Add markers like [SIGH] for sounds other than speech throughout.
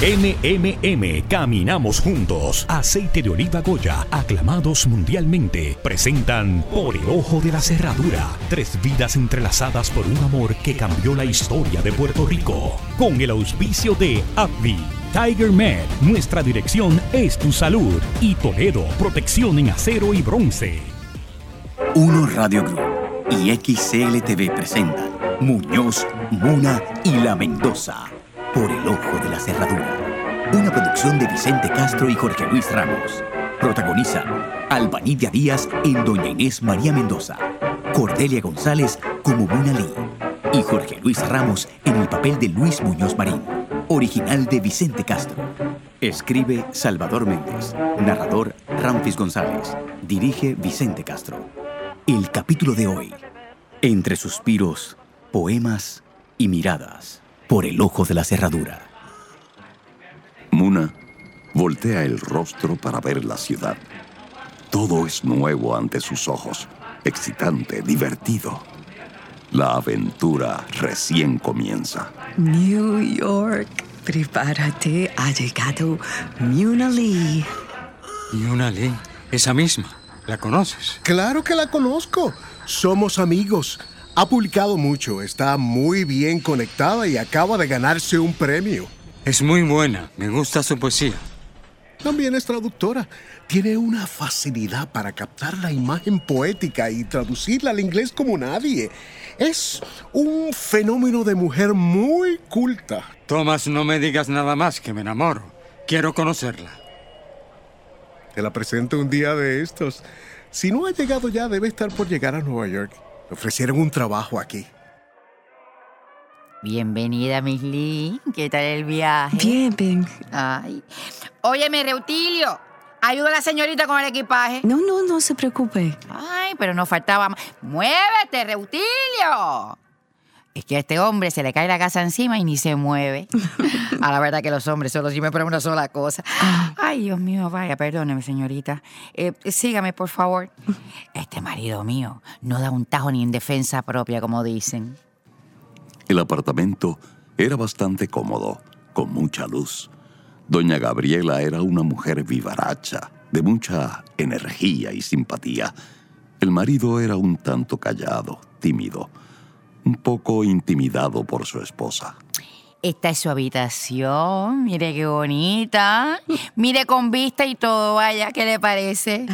MMM, caminamos juntos. Aceite de oliva Goya, aclamados mundialmente, presentan Por el ojo de la cerradura. Tres vidas entrelazadas por un amor que cambió la historia de Puerto Rico. Con el auspicio de AbbVie. Tiger Med, nuestra dirección es tu salud. Y Toledo, protección en acero y bronce. Uno Radio Group y XCLTV presentan Muñoz, Muna y La Mendoza. Por el ojo de la cerradura. Una producción de Vicente Castro y Jorge Luis Ramos. Protagonizan Albanidia Díaz en Doña Inés María Mendoza. Cordelia González como Muna Lee. Y Jorge Luis Ramos en el papel de Luis Muñoz Marín. Original de Vicente Castro. Escribe Salvador Méndez. Narrador Ramfis González. Dirige Vicente Castro. El capítulo de hoy. Entre suspiros, poemas y miradas por el ojo de la cerradura. Muna voltea el rostro para ver la ciudad. Todo es nuevo ante sus ojos, excitante, divertido. La aventura recién comienza. New York, prepárate, ha llegado Muna Lee. Muna Lee, esa misma, ¿la conoces? Claro que la conozco. Somos amigos. Ha publicado mucho, está muy bien conectada y acaba de ganarse un premio. Es muy buena, me gusta su poesía. También es traductora. Tiene una facilidad para captar la imagen poética y traducirla al inglés como nadie. Es un fenómeno de mujer muy culta. Thomas, no me digas nada más, que me enamoro. Quiero conocerla. Te la presento un día de estos. Si no ha llegado ya, debe estar por llegar a Nueva York. Me ofrecieron un trabajo aquí. Bienvenida, Miss Lee. ¿Qué tal el viaje? Bien, bien. Ay. Óyeme, Reutilio. Ayuda a la señorita con el equipaje. No, no, no se preocupe. Ay, pero nos faltaba más. ¡Muévete, Reutilio! Es que a este hombre se le cae la casa encima y ni se mueve. A [LAUGHS] la verdad que los hombres solo sirven para una sola cosa. Ay, Dios mío, vaya, perdóneme, señorita. Eh, sígame, por favor. [LAUGHS] Este marido mío no da un tajo ni en defensa propia, como dicen. El apartamento era bastante cómodo, con mucha luz. Doña Gabriela era una mujer vivaracha, de mucha energía y simpatía. El marido era un tanto callado, tímido, un poco intimidado por su esposa. Esta es su habitación. Mire qué bonita. Mire con vista y todo. Vaya, ¿qué le parece?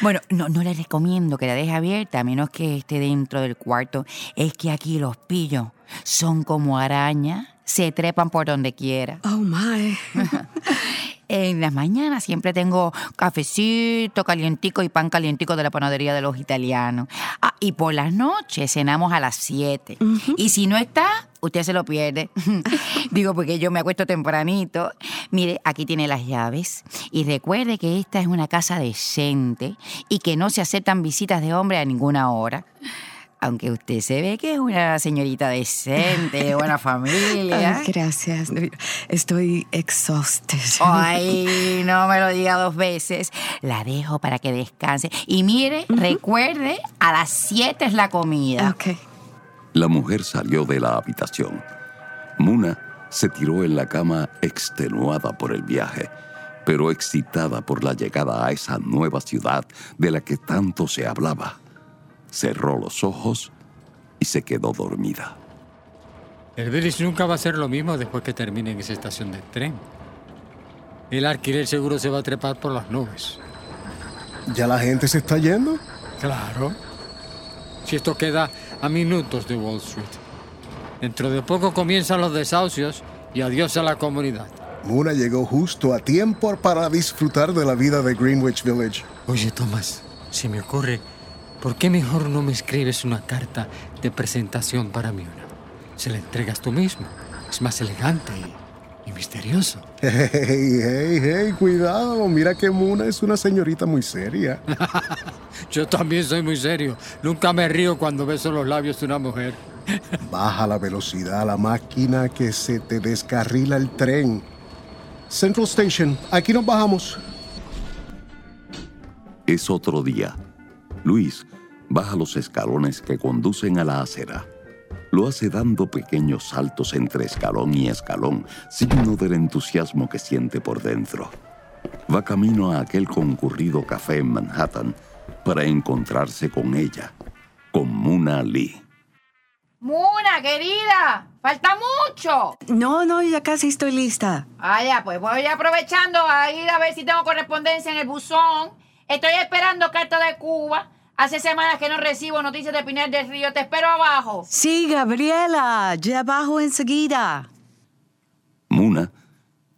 Bueno, no, no le recomiendo que la deje abierta a menos que esté dentro del cuarto. Es que aquí los pillos son como arañas. Se trepan por donde quiera. Oh, my. [LAUGHS] En las mañanas siempre tengo cafecito calientico y pan calientico de la panadería de los italianos. Ah, y por las noches cenamos a las 7. Y si no está, usted se lo pierde. [LAUGHS] Digo, porque yo me acuesto tempranito. Mire, aquí tiene las llaves. Y recuerde que esta es una casa decente y que no se aceptan visitas de hombre a ninguna hora. Aunque usted se ve que es una señorita decente, de buena familia. Ay, gracias. Estoy exhausted. Ay, no me lo diga dos veces. La dejo para que descanse. Y mire, recuerde, a las 7 es la comida. Ok. La mujer salió de la habitación. Muna se tiró en la cama extenuada por el viaje, pero excitada por la llegada a esa nueva ciudad de la que tanto se hablaba. Cerró los ojos y se quedó dormida. El Village nunca va a ser lo mismo después que termine en esa estación de tren. El alquiler seguro se va a trepar por las nubes. ¿Ya la gente se está yendo? Claro. Si esto queda a minutos de Wall Street. Dentro de poco comienzan los desahucios y adiós a la comunidad. Muna llegó justo a tiempo para disfrutar de la vida de Greenwich Village. Oye, Thomas, se me ocurre, ¿por qué mejor no me escribes una carta de presentación para mí? Una? Se la entregas tú mismo. Es más elegante y, y misterioso. [LAUGHS] Hey, hey, hey, cuidado. Mira que Muna es una señorita muy seria. [LAUGHS] Yo también soy muy serio. Nunca me río cuando beso los labios de una mujer. [LAUGHS] Baja la velocidad a la máquina que se te descarrila el tren. Central Station, aquí nos bajamos. Es otro día. Luis baja los escalones que conducen a la acera. lo hace dando pequeños saltos entre escalón y escalón, signo del entusiasmo que siente por dentro. Va camino a aquel concurrido café en Manhattan para encontrarse con ella, con Muna Lee. Muna, querida, falta mucho. No, no, ya casi estoy lista. Ah, ya, pues voy aprovechando a ir a ver si tengo correspondencia en el buzón. Estoy esperando carta de Cuba. Hace semanas que no recibo noticias de Pinel del Río. Te espero abajo. Sí, Gabriela, ya bajo enseguida. Muna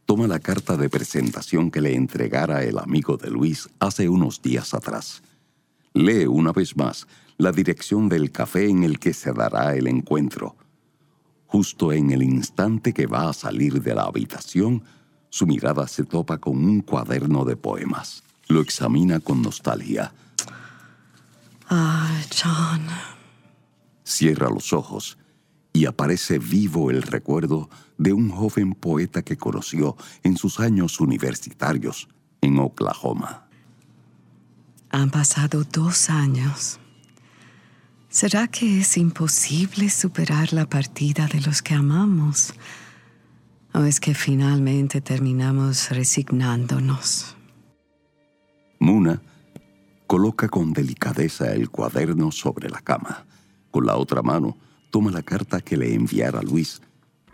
toma la carta de presentación que le entregara el amigo de Luis hace unos días atrás. Lee una vez más la dirección del café en el que se dará el encuentro. Justo en el instante que va a salir de la habitación, su mirada se topa con un cuaderno de poemas. Lo examina con nostalgia. Ah, John. Cierra los ojos y aparece vivo el recuerdo de un joven poeta que conoció en sus años universitarios en Oklahoma. Han pasado dos años. ¿Será que es imposible superar la partida de los que amamos? ¿O es que finalmente terminamos resignándonos? Muna coloca con delicadeza el cuaderno sobre la cama. Con la otra mano toma la carta que le enviara Luis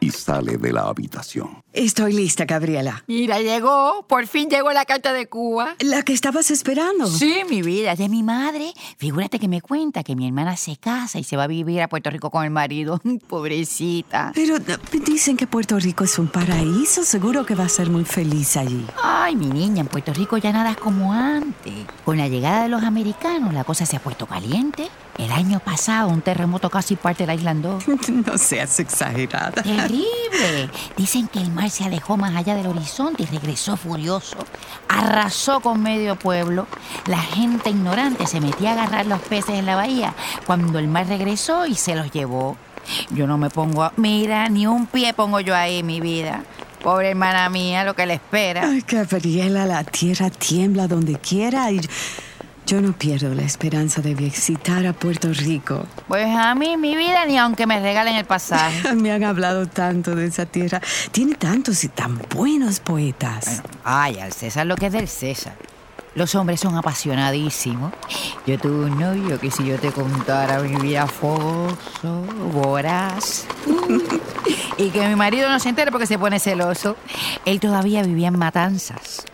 y sale de la habitación. Estoy lista, Gabriela. Mira, llegó. Por fin llegó la carta de Cuba. ¿La que estabas esperando? Sí, mi vida, es de mi madre. Figúrate que me cuenta que mi hermana se casa y se va a vivir a Puerto Rico con el marido. [LAUGHS] Pobrecita. Pero eh, dicen que Puerto Rico es un paraíso. Seguro que va a ser muy feliz allí. Ay, mi niña, en Puerto Rico ya nada es como antes. Con la llegada de los americanos, la cosa se ha puesto caliente. El año pasado, un terremoto casi parte la isla en dos. [LAUGHS] No seas exagerada. Dicen que el mar se alejó más allá del horizonte y regresó furioso. Arrasó con medio pueblo. La gente ignorante se metía a agarrar los peces en la bahía cuando el mar regresó y se los llevó. Yo no me pongo a... Mira, ni un pie pongo yo ahí, mi vida. Pobre hermana mía, lo que le espera. Ay, Gabriela, la tierra tiembla donde quiera y yo no pierdo la esperanza de visitar a Puerto Rico. Pues a mí, mi vida, ni aunque me regalen el pasaje. [LAUGHS] Me han hablado tanto de esa tierra. Tiene tantos y tan buenos poetas. Ay, al César lo que es del César. Los hombres son apasionadísimos. Yo tuve un novio que si yo te contara mi vida fogoso, voraz. [LAUGHS] y que mi marido no se entere porque se pone celoso. Él todavía vivía en Matanzas.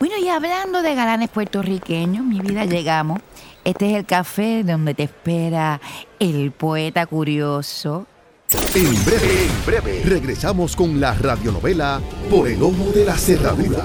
Bueno, y hablando de galanes puertorriqueños, mi vida llegamos. Este es el café donde te espera el poeta curioso. En breve, en breve, regresamos con la radionovela Por el Ojo de la Cerradura.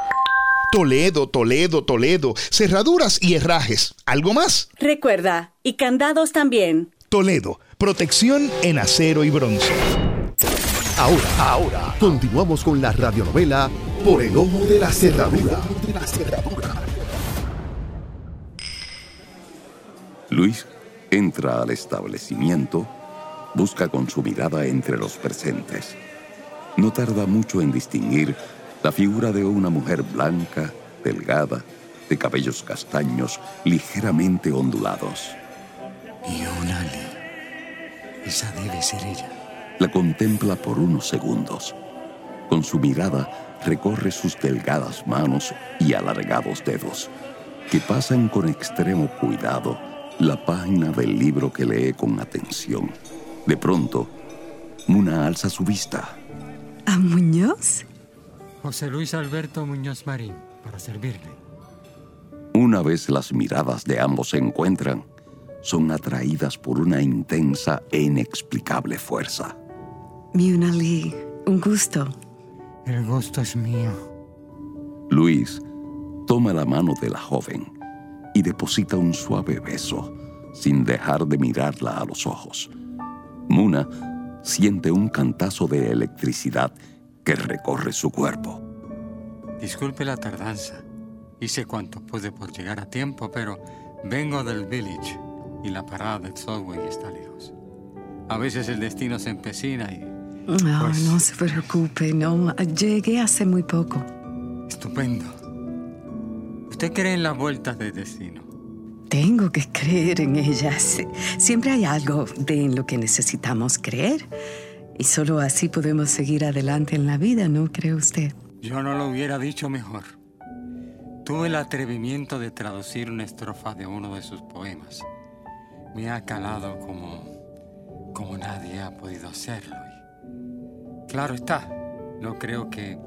Toledo, Toledo, Toledo. Cerraduras y herrajes. ¿Algo más? Recuerda, y candados también. Toledo, protección en acero y bronce. Ahora, ahora, continuamos con la radionovela Por el ojo de la cerradura. De la cerradura. Luis entra al establecimiento, busca con su mirada entre los presentes. No tarda mucho en distinguir la figura de una mujer blanca, delgada, de cabellos castaños ligeramente ondulados. Ionali. Esa debe ser ella. La contempla por unos segundos. Con su mirada recorre sus delgadas manos y alargados dedos, que pasan con extremo cuidado la página del libro que lee con atención. De pronto, Muna alza su vista. ¿A Muñoz? José Luis Alberto Muñoz Marín, para servirle. Una vez las miradas de ambos se encuentran, son atraídas por una intensa e inexplicable fuerza. Muna Lee, un gusto. El gusto es mío. Luis toma la mano de la joven y deposita un suave beso sin dejar de mirarla a los ojos. Muna siente un cantazo de electricidad que recorre su cuerpo. Disculpe la tardanza. Hice cuanto pude por llegar a tiempo, pero vengo del village y la parada del subway está lejos. A veces el destino se empecina y... No, pues, no se preocupe, no. Llegué hace muy poco. Estupendo. ¿Usted cree en las vueltas del destino? Tengo que creer en ellas. Siempre hay algo de en lo que necesitamos creer. Y solo así podemos seguir adelante en la vida, ¿no cree usted? Yo no lo hubiera dicho mejor. Tuve el atrevimiento de traducir una estrofa de uno de sus poemas. Me ha calado como, como nadie ha podido hacerlo. Y claro está, no creo que,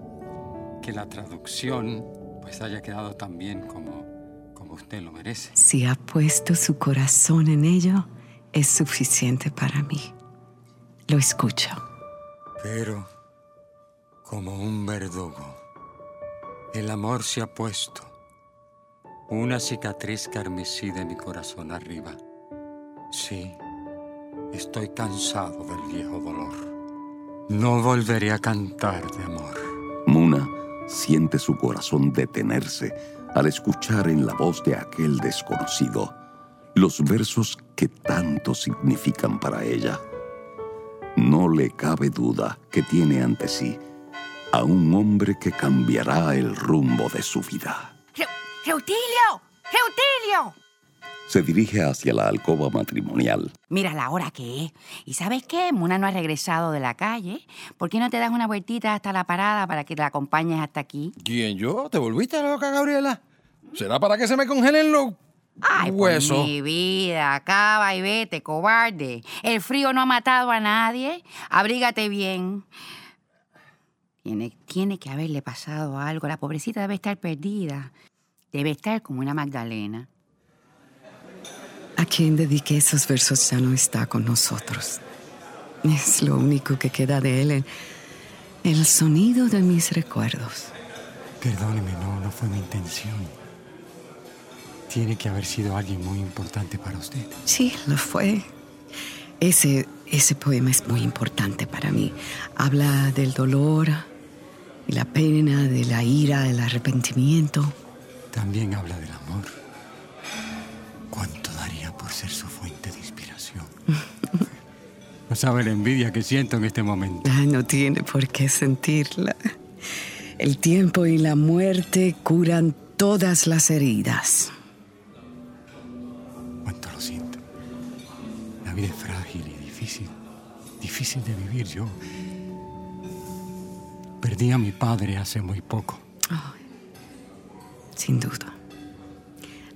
que la traducción pues haya quedado tan bien como, como usted lo merece. Si ha puesto su corazón en ello, es suficiente para mí. Lo escucho. Pero, como un verdugo, el amor se ha puesto una cicatriz carmesí de mi corazón arriba. Sí, estoy cansado del viejo dolor. No volveré a cantar de amor. Muna siente su corazón detenerse al escuchar en la voz de aquel desconocido los versos que tanto significan para ella. No le cabe duda que tiene ante sí a un hombre que cambiará el rumbo de su vida. ¡Reutilio! ¡Reutilio! Se dirige hacia la alcoba matrimonial. Mira la hora que es. ¿Y sabes qué? Muna no ha regresado de la calle. ¿Por qué no te das una vueltita hasta la parada para que la acompañes hasta aquí? ¿Quién yo? ¿Te volviste loca, Gabriela? ¿Será para que se me congelen los Ay, huesos? por mi vida, acaba y vete, cobarde. El frío no ha matado a nadie. Abrígate bien. Tiene, tiene que haberle pasado algo. La pobrecita debe estar perdida. Debe estar como una Magdalena. A quien dediqué esos versos ya no está con nosotros. Es lo único que queda de él, el, el sonido de mis recuerdos. Perdóneme, no, no fue mi intención. Tiene que haber sido alguien muy importante para usted. Sí, lo fue. Ese, ese poema es muy importante para mí. Habla del dolor y la pena, de la ira, el arrepentimiento. También habla del amor. ¿Cuánto daría por ser su fuente de inspiración? [LAUGHS] No sabe la envidia que siento en este momento. Ay, no tiene por qué sentirla. El tiempo y la muerte curan todas las heridas. Vida es frágil y difícil. Difícil de vivir. Yo perdí a mi padre hace muy poco. Sin duda.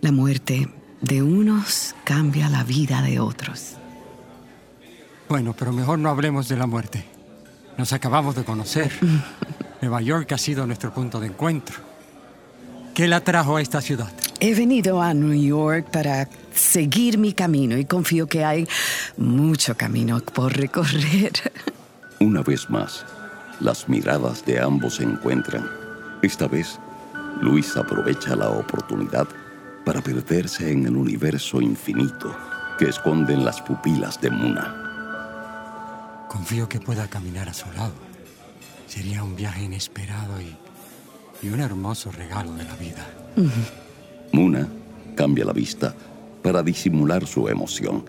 La muerte de unos cambia la vida de otros. Bueno, pero mejor no hablemos de la muerte. Nos acabamos de conocer. [LAUGHS] Nueva York ha sido nuestro punto de encuentro. ¿Qué la trajo a esta ciudad? He venido a New York para seguir mi camino y confío que hay mucho camino por recorrer. [LAUGHS] Una vez más, las miradas de ambos se encuentran. Esta vez, Luis aprovecha la oportunidad para perderse en el universo infinito que esconden las pupilas de Muna. Confío que pueda caminar a su lado. Sería un viaje inesperado y, y un hermoso regalo de la vida. Muna cambia la vista para disimular su emoción.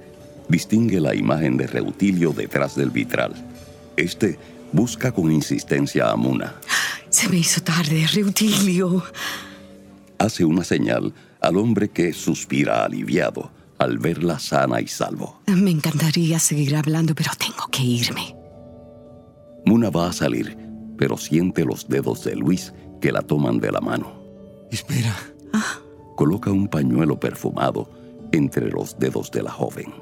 Distingue la imagen de Reutilio detrás del vitral. Este busca con insistencia a Muna. Se me hizo tarde, Reutilio. Hace una señal al hombre que suspira aliviado al verla sana y salvo. Me encantaría seguir hablando, pero tengo que irme. Muna va a salir, pero siente los dedos de Luis que la toman de la mano. Espera. Coloca un pañuelo perfumado entre los dedos de la joven.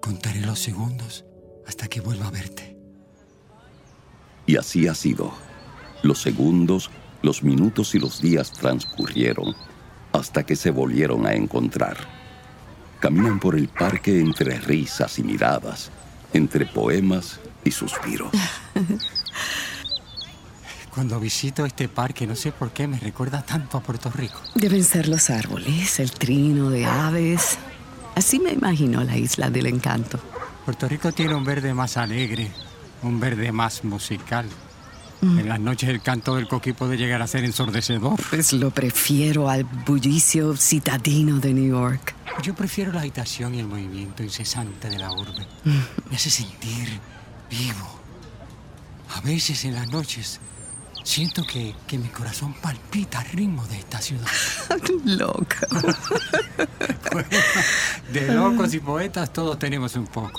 Contaré los segundos hasta que vuelva a verte. Y así ha sido. Los segundos, los minutos y los días transcurrieron hasta que se volvieron a encontrar. Caminan por el parque entre risas y miradas, entre poemas y suspiros. [LAUGHS] Cuando visito este parque, no sé por qué me recuerda tanto a Puerto Rico. Deben ser los árboles, el trino de aves. Así me imagino la isla del encanto. Puerto Rico tiene un verde más alegre, un verde más musical. En las noches el canto del coquí puede llegar a ser ensordecedor. Pues lo prefiero al bullicio citadino de New York. Yo prefiero la agitación y el movimiento incesante de la urbe. Me hace sentir vivo. A veces en las noches siento que, que mi corazón palpita al ritmo de esta ciudad. [LAUGHS] Loco. [LAUGHS] De locos y poetas todos tenemos un poco.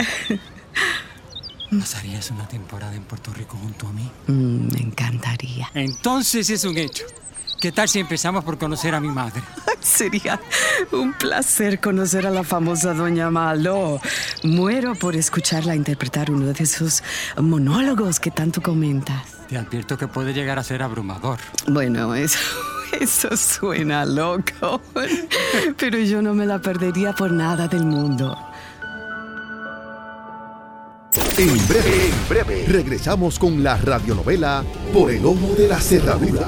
[LAUGHS] ¿Pasarías una temporada en Puerto Rico junto a mí? Mm, me encantaría. Entonces es un hecho. ¿Qué tal si empezamos por conocer a mi madre? Sería un placer conocer a la famosa Doña Malo. Muero por escucharla interpretar uno de esos monólogos que tanto comentas. Te advierto que puede llegar a ser abrumador. Bueno, eso, [LAUGHS] eso suena loco. [LAUGHS] Pero yo no me la perdería por nada del mundo. En breve, en breve, regresamos con la radionovela Por el Ojo de la Cerradura.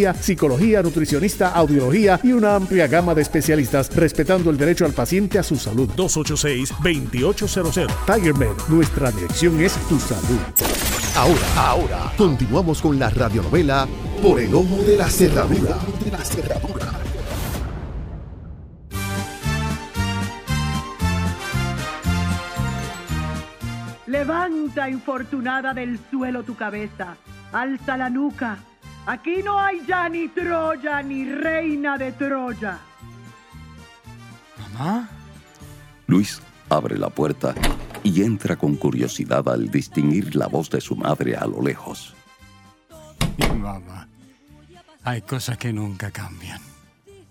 psicología, nutricionista, audiología y una amplia gama de especialistas, respetando el derecho al paciente a su salud. 286-2800. Tiger Med, nuestra dirección es tu salud. Ahora, ahora, continuamos con la radionovela Por el Ojo de la Cerradura. Levanta, infortunada del suelo tu cabeza, alza la nuca. Aquí no hay ya ni Troya ni reina de Troya. ¿Mamá? Luis abre la puerta y entra con curiosidad al distinguir la voz de su madre a lo lejos. Mi mamá. Hay cosas que nunca cambian.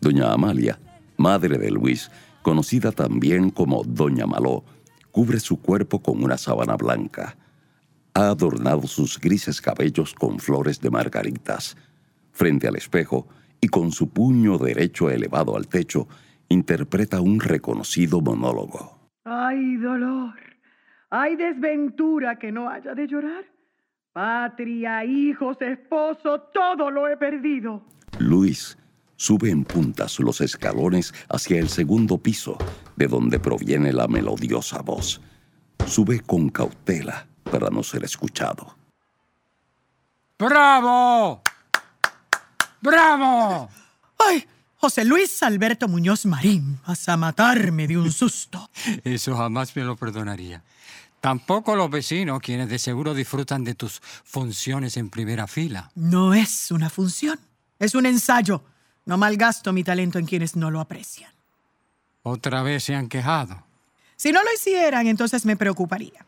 Doña Amalia, madre de Luis, conocida también como Doña Maló, cubre su cuerpo con una sábana blanca. Ha adornado sus grises cabellos con flores de margaritas. Frente al espejo y con su puño derecho elevado al techo, interpreta un reconocido monólogo. Ay, dolor. ¿Hay desventura que no haya de llorar? Patria, hijos, esposo, todo lo he perdido. Luis sube en puntas los escalones hacia el segundo piso, de donde proviene la melodiosa voz. Sube con cautela para no ser escuchado. ¡Bravo! ¡Bravo! ¡Ay! José Luis Alberto Muñoz Marín, vas a matarme de un susto. [LAUGHS] Eso jamás me lo perdonaría. Tampoco los vecinos, quienes de seguro disfrutan de tus funciones en primera fila. No es una función, es un ensayo. No malgasto mi talento en quienes no lo aprecian. Otra vez se han quejado. Si no lo hicieran, entonces me preocuparía.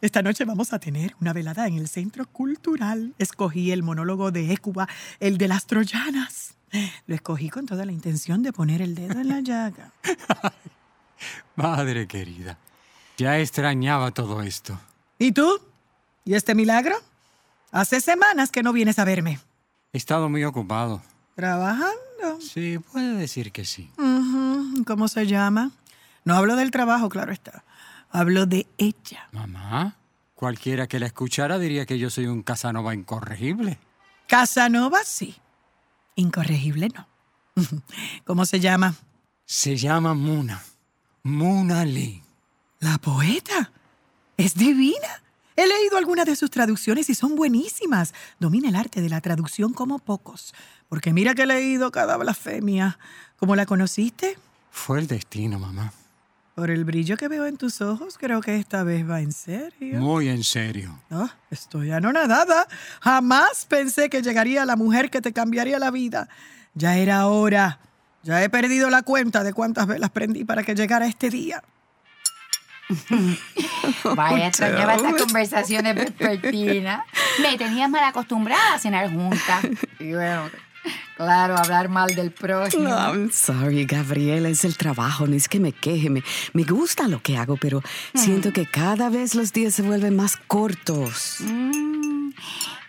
Esta noche vamos a tener una velada en el Centro Cultural. Escogí el monólogo de Écuba, el de las troyanas. Lo escogí con toda la intención de poner el dedo en la llaga. [LAUGHS] Madre querida, ya extrañaba todo esto. ¿Y tú? ¿Y este milagro? Hace semanas que no vienes a verme. He estado muy ocupado. ¿Trabajando? Sí, puede decir que sí. ¿Cómo se llama? No hablo del trabajo, claro está. Hablo de ella. Mamá, cualquiera que la escuchara diría que yo soy un Casanova incorregible. Casanova, sí. Incorregible, no. [LAUGHS] ¿Cómo se llama? Se llama Muna. Muna Lee. La poeta. Es divina. He leído algunas de sus traducciones y son buenísimas. Domina el arte de la traducción como pocos. Porque mira que he leído cada blasfemia. ¿Cómo la conociste? Fue el destino, mamá. Por el brillo que veo en tus ojos, creo que esta vez va en serio. Muy en serio. Ah, estoy anonadada. Jamás pensé que llegaría la mujer que te cambiaría la vida. Ya era hora. Ya he perdido la cuenta de cuántas velas prendí para que llegara este día. [LAUGHS] Vaya, extrañaba estas conversaciones vespertinas. [LAUGHS] Me tenías mal acostumbrada a cenar juntas. Y bueno, claro, hablar mal del prójimo. No, I'm sorry, Gabriela, es el trabajo, no es que me queje, me, me gusta lo que hago, pero siento que cada vez los días se vuelven más cortos. Mm,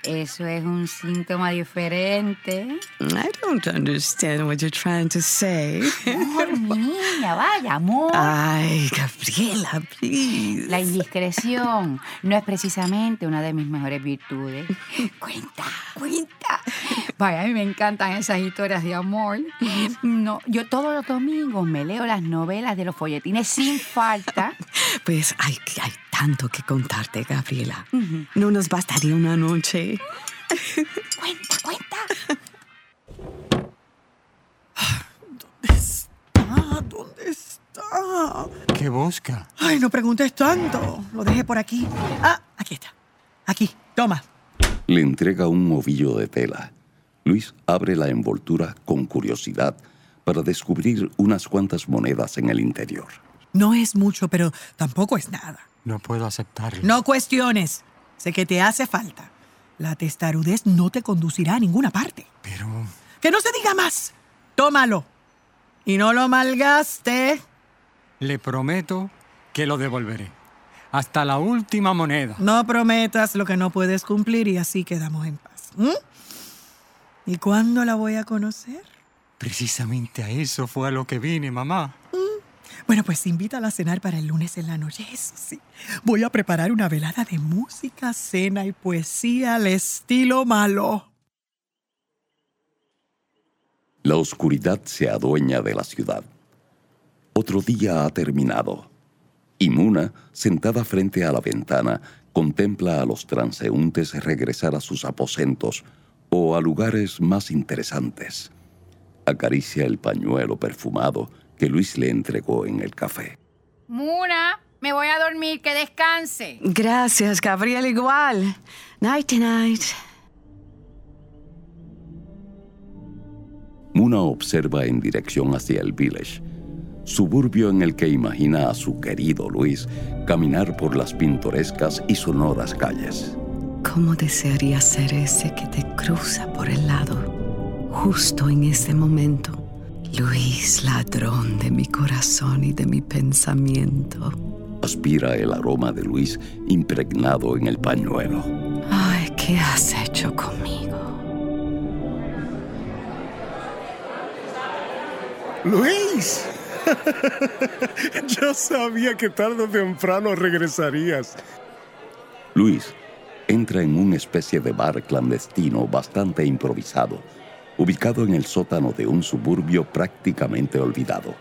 eso es un síntoma diferente. I don't understand what you're trying to say. Amor, mi [LAUGHS] niña, vaya, amor. Ay, Gabriela, please. La indiscreción no es precisamente una de mis mejores virtudes. Cuenta, cuenta. Vaya, a mí me encantan esas historias de amor. No, yo todos los domingos me leo las novelas de los folletines sin falta. [LAUGHS] Pues hay, hay tanto que contarte, Gabriela. No nos bastaría una noche. [LAUGHS] Cuenta, cuenta. Ah, ¿dónde está? ¿Qué busca? Ay, no preguntes tanto. Lo dejé por aquí. Ah, aquí está. Aquí, toma. Le entrega un ovillo de tela. Luis abre la envoltura con curiosidad para descubrir unas cuantas monedas en el interior. No es mucho, pero tampoco es nada. No puedo aceptarlo. No cuestiones. Sé que te hace falta. La testarudez no te conducirá a ninguna parte. Pero... Que no se diga más. Tómalo. Y no lo malgaste. Le prometo que lo devolveré. Hasta la última moneda. No prometas lo que no puedes cumplir y así quedamos en paz. ¿Mm? ¿Y cuándo la voy a conocer? Precisamente a eso fue a lo que vine, mamá. Bueno, pues invítala a cenar para el lunes en la noche, eso sí. Voy a preparar una velada de música, cena y poesía al estilo malo. La oscuridad se adueña de la ciudad. Otro día ha terminado. Y Muna, sentada frente a la ventana, contempla a los transeúntes regresar a sus aposentos o a lugares más interesantes. Acaricia el pañuelo perfumado que Luis le entregó en el café. Muna, me voy a dormir, que descanse. Gracias, Gabriela, igual. Night night. Muna observa en dirección hacia el village, suburbio en el que imagina a su querido Luis caminar por las pintorescas y sonoras calles. ¿Cómo desearía ser ese que te cruza por el lado, justo en ese momento? Luis, ladrón de mi corazón y de mi pensamiento. Aspira el aroma de Luis impregnado en el pañuelo. Ay, ¿qué has hecho conmigo? Luis, [LAUGHS] Yo sabía que tarde o temprano regresarías. Luis entra en una especie de bar clandestino bastante improvisado, ubicado en el sótano de un suburbio prácticamente olvidado.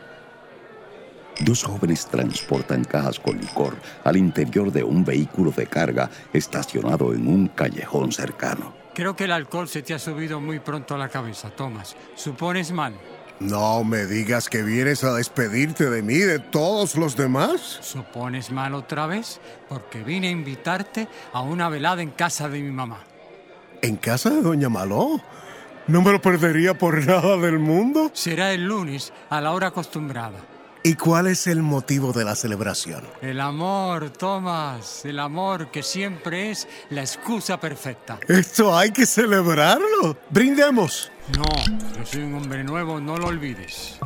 Dos jóvenes transportan cajas con licor al interior de un vehículo de carga estacionado en un callejón cercano. Creo que el alcohol se te ha subido muy pronto a la cabeza, Thomas. ¿Supones mal? No me digas que vienes a despedirte de mí, de todos los demás. ¿Supones mal otra vez? Porque vine a invitarte a una velada en casa de mi mamá. ¿En casa de Doña Maló? No me lo perdería por nada del mundo. Será el lunes a la hora acostumbrada. ¿Y cuál es el motivo de la celebración? El amor, Thomas, el amor que siempre es la excusa perfecta. Esto hay que celebrarlo. Brindemos. No, yo soy un hombre nuevo, no lo olvides.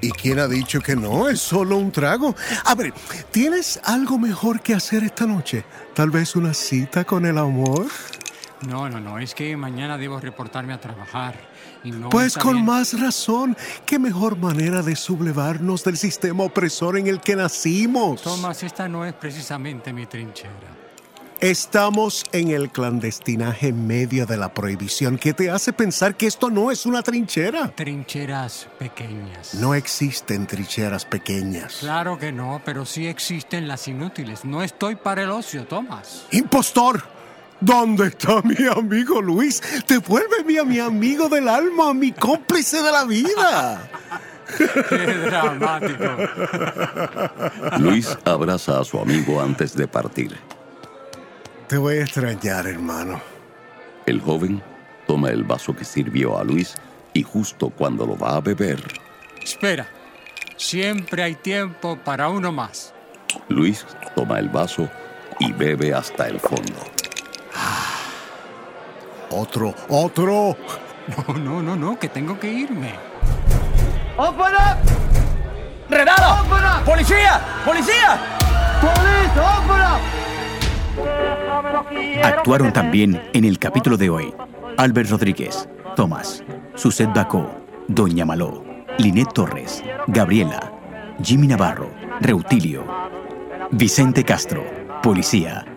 ¿Y quién ha dicho que no? Es solo un trago. A ver, ¿tienes algo mejor que hacer esta noche? Tal vez una cita con el amor. No, no, no, es que mañana debo reportarme a trabajar. Y no pues con bien. más razón, qué mejor manera de sublevarnos del sistema opresor en el que nacimos. Thomas, esta no es precisamente mi trinchera. Estamos en el clandestinaje medio de la prohibición que te hace pensar que esto no es una trinchera. Trincheras pequeñas. No existen trincheras pequeñas. Claro que no, pero sí existen las inútiles. No estoy para el ocio, Thomas. ¡Impostor! ¿Dónde está mi amigo Luis? Devuélveme a mi amigo del alma, mi cómplice de la vida. Qué dramático. Luis abraza a su amigo antes de partir. Te voy a extrañar, hermano. El joven toma el vaso que sirvió a Luis y justo cuando lo va a beber, Espera, siempre hay tiempo para uno más. Luis toma el vaso y bebe hasta el fondo. Otro, otro. No, no, no, no, que tengo que irme. ¡Open up! ¡Redado! ¡Policía! ¡Policía! ¡Police! ¡Open up! Actuaron también en el capítulo de hoy Albert Rodríguez, Tomás, Suset Bacó, Doña Maló, Linet Torres, Gabriela, Jimmy Navarro, Reutilio, Vicente Castro, Policía.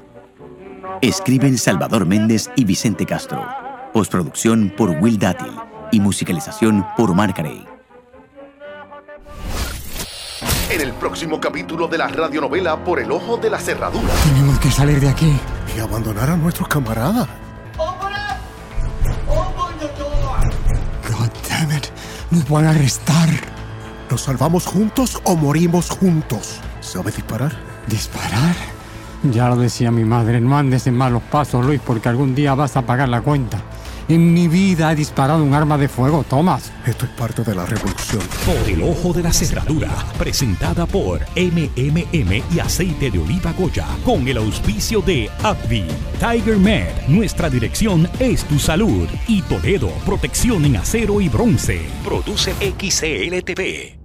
Escriben Salvador Méndez y Vicente Castro. Postproducción por Will Dátil y musicalización por Omar Carey. En el próximo capítulo de la radionovela Por el Ojo de la Cerradura. Tenemos que salir de aquí. Y abandonar a nuestros camaradas. God damn it. Nos van a arrestar. ¿Nos salvamos juntos o morimos juntos? ¿Sabe disparar? ¿Disparar? Ya lo decía mi madre, no andes en malos pasos, Luis, porque algún día vas a pagar la cuenta. En mi vida he disparado un arma de fuego, Thomas. Esto es parte de la revolución. Por el ojo de la cerradura, presentada por MMM y aceite de oliva Goya, con el auspicio de Abby, Tiger Med, nuestra dirección es tu salud, y Toledo, protección en acero y bronce. Produce XCLTV.